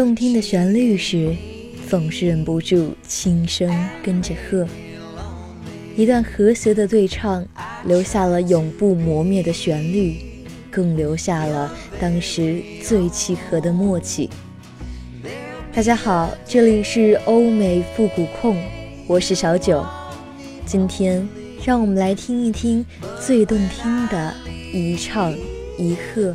动听的旋律时，总是忍不住轻声跟着和。一段和谐的对唱，留下了永不磨灭的旋律，更留下了当时最契合的默契。大家好，这里是欧美复古控，我是小九。今天，让我们来听一听最动听的一唱一和。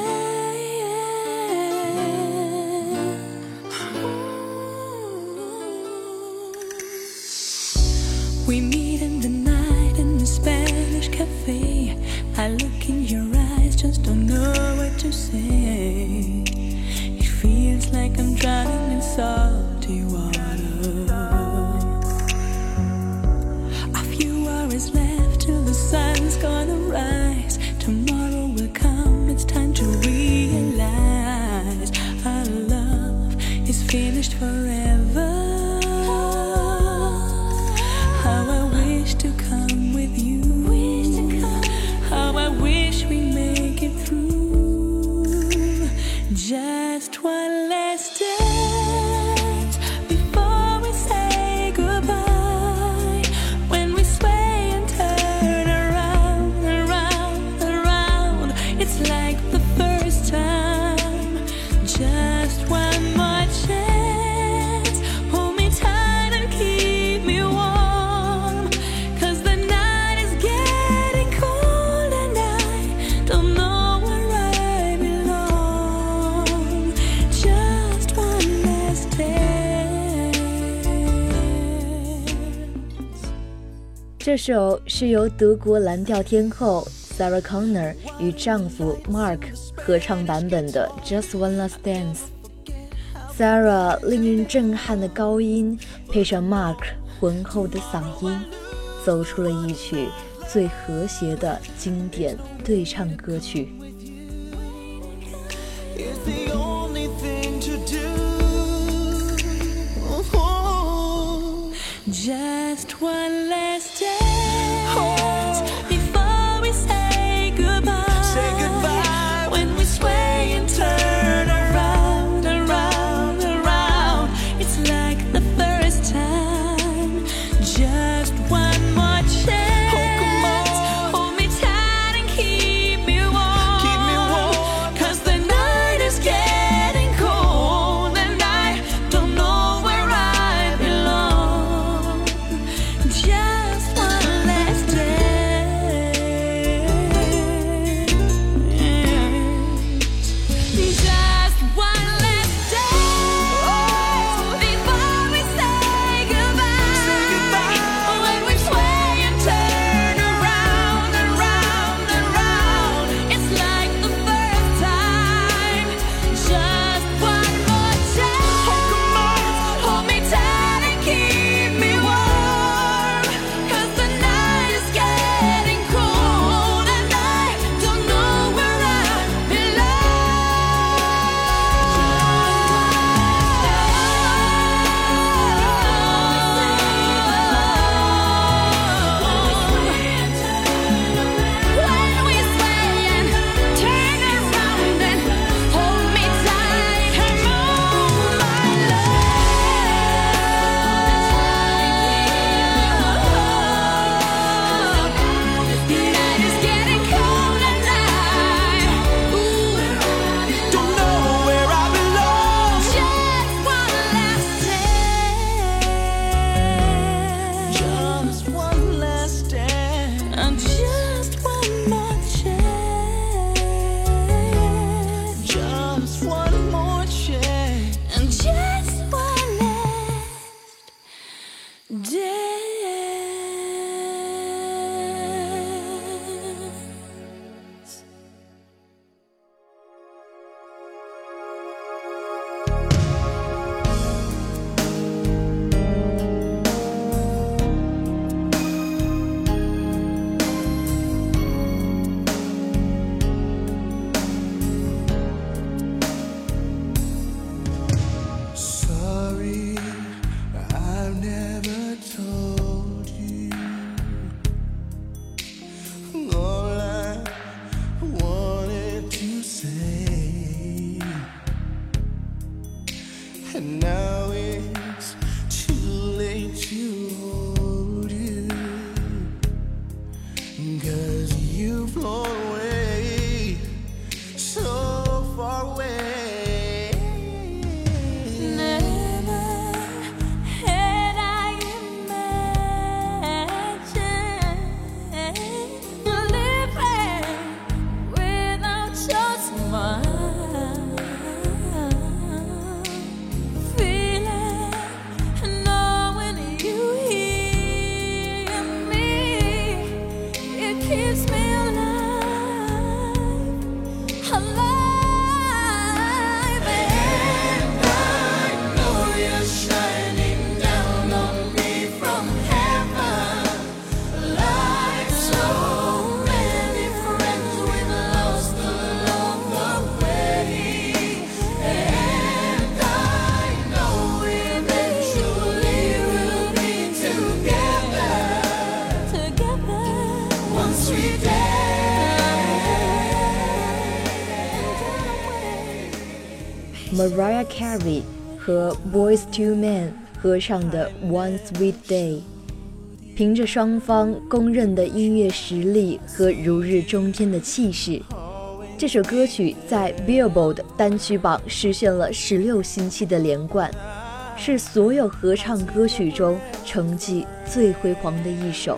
cafe. I look in your eyes, just don't know what to say. It feels like I'm drowning in sorrow. 这首是由德国蓝调天后 Sarah Connor 与丈夫 Mark 合唱版本的《Just One Last Dance》。Sarah 令人震撼的高音配上 Mark 浑厚的嗓音，奏出了一曲最和谐的经典对唱歌曲。and now Mariah Carey 和 Boys Two Men 合唱的《One Sweet Day》，凭着双方公认的音乐实力和如日中天的气势，这首歌曲在 Billboard 单曲榜实现了十六星期的连冠，是所有合唱歌曲中成绩最辉煌的一首。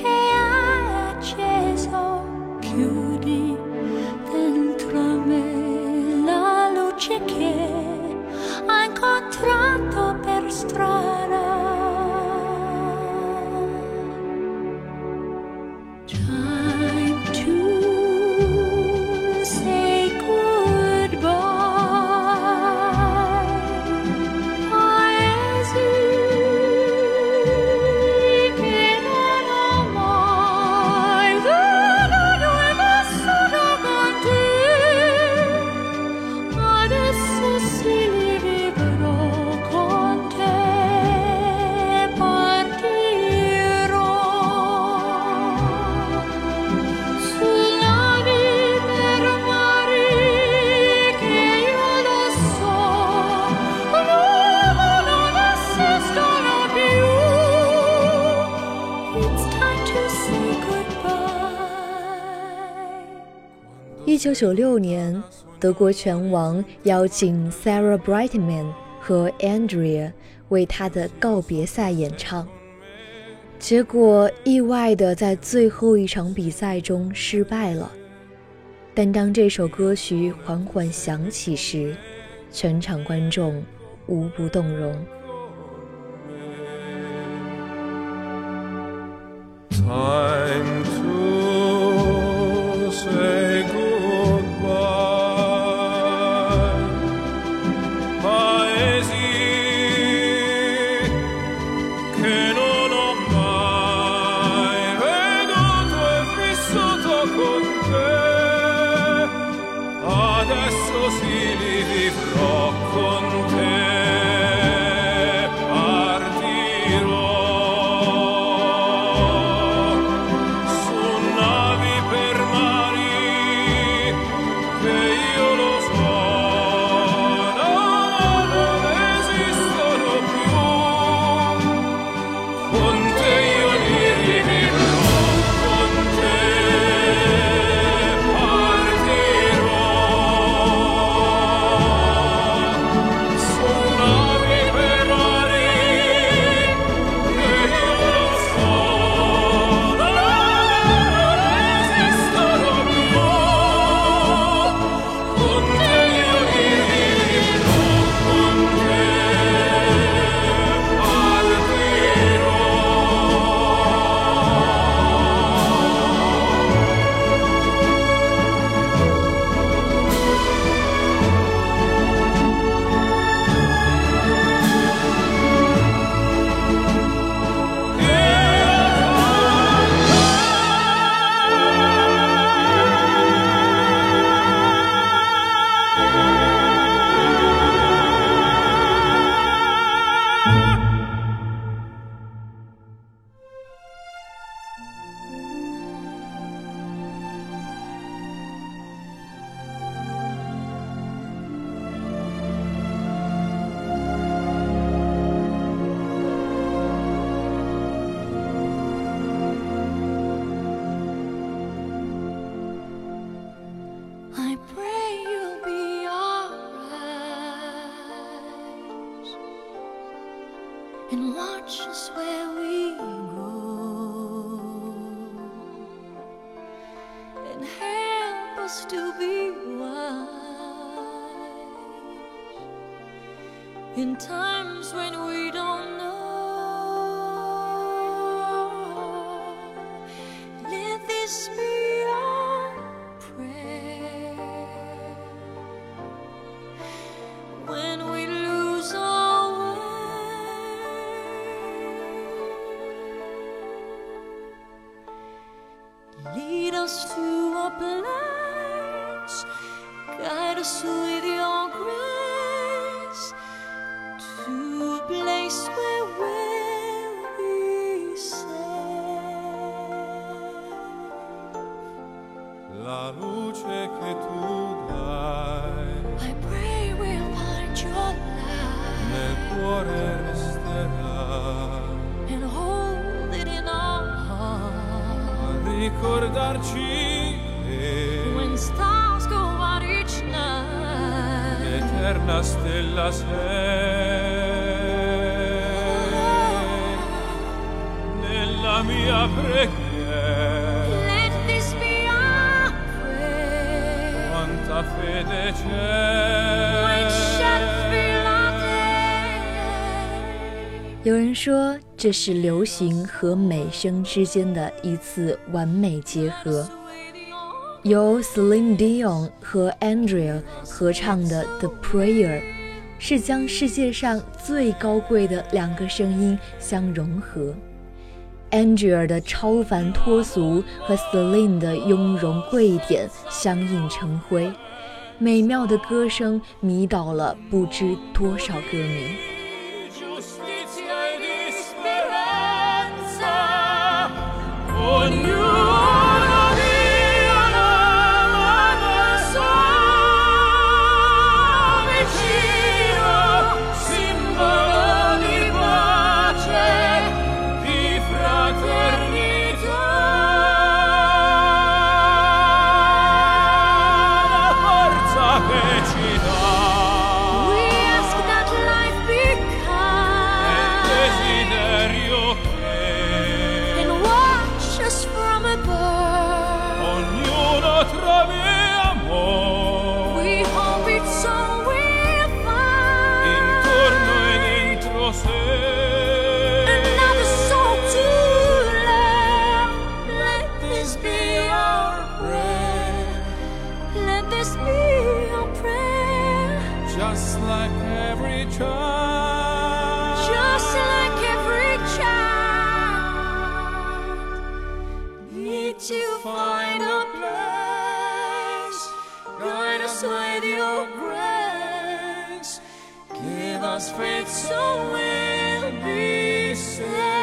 一九九六年德国拳王邀请 sarah brightman 和 andrea 为他的告别赛演唱。结果意外的在最后一场比赛中失败了。但当这首歌曲缓缓响起时全场观众无不动容。Christus ili vivrò con te. In times when we don't La luce che tu dai. I pray we'll find your light. nel cuore resterà. And hold it in our a heart. ricordarci che When stars go out each night, l'eterna stella sei. Oh, oh, oh. Nella mia preghiera 有人说，这是流行和美声之间的一次完美结合。由 Celine Dion 和 Andrea 合唱的《The Prayer》，是将世界上最高贵的两个声音相融合。Andrea 的超凡脱俗和 Celine 的雍容贵典相映成辉，美妙的歌声迷倒了不知多少歌迷。this be your prayer? Just like every child. Just like every child. Need to find a place. Guide us with your grace. Give us faith so we'll be saved.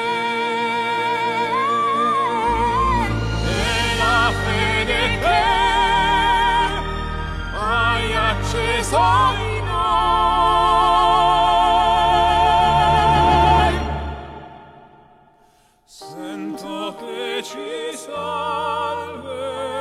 Sento che ci salve.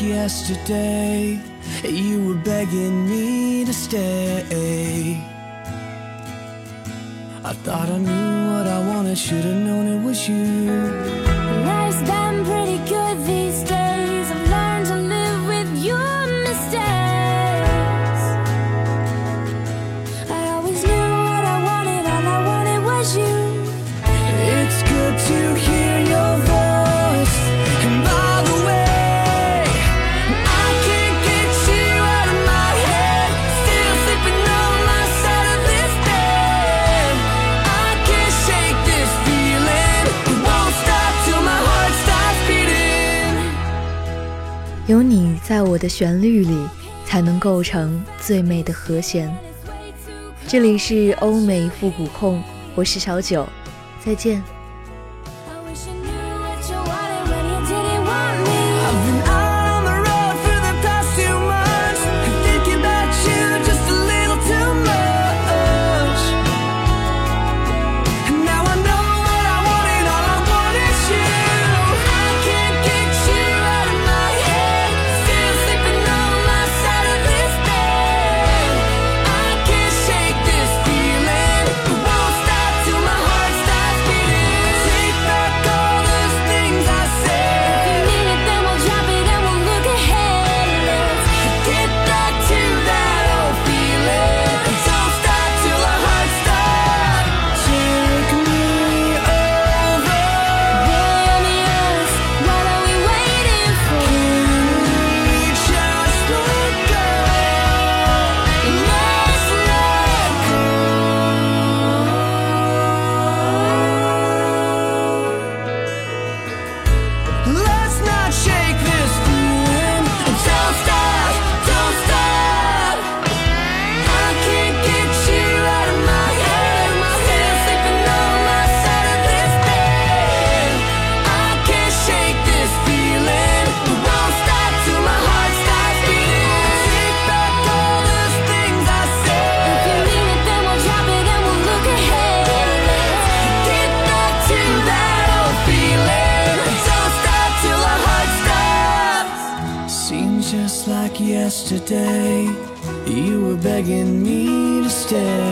yesterday you were begging me to stay. I thought I knew what I wanted, should've known it was you. 有你在我的旋律里才能构成最美的和弦。这里是欧美复古控我是小九再见。yesterday, you were begging me to stay.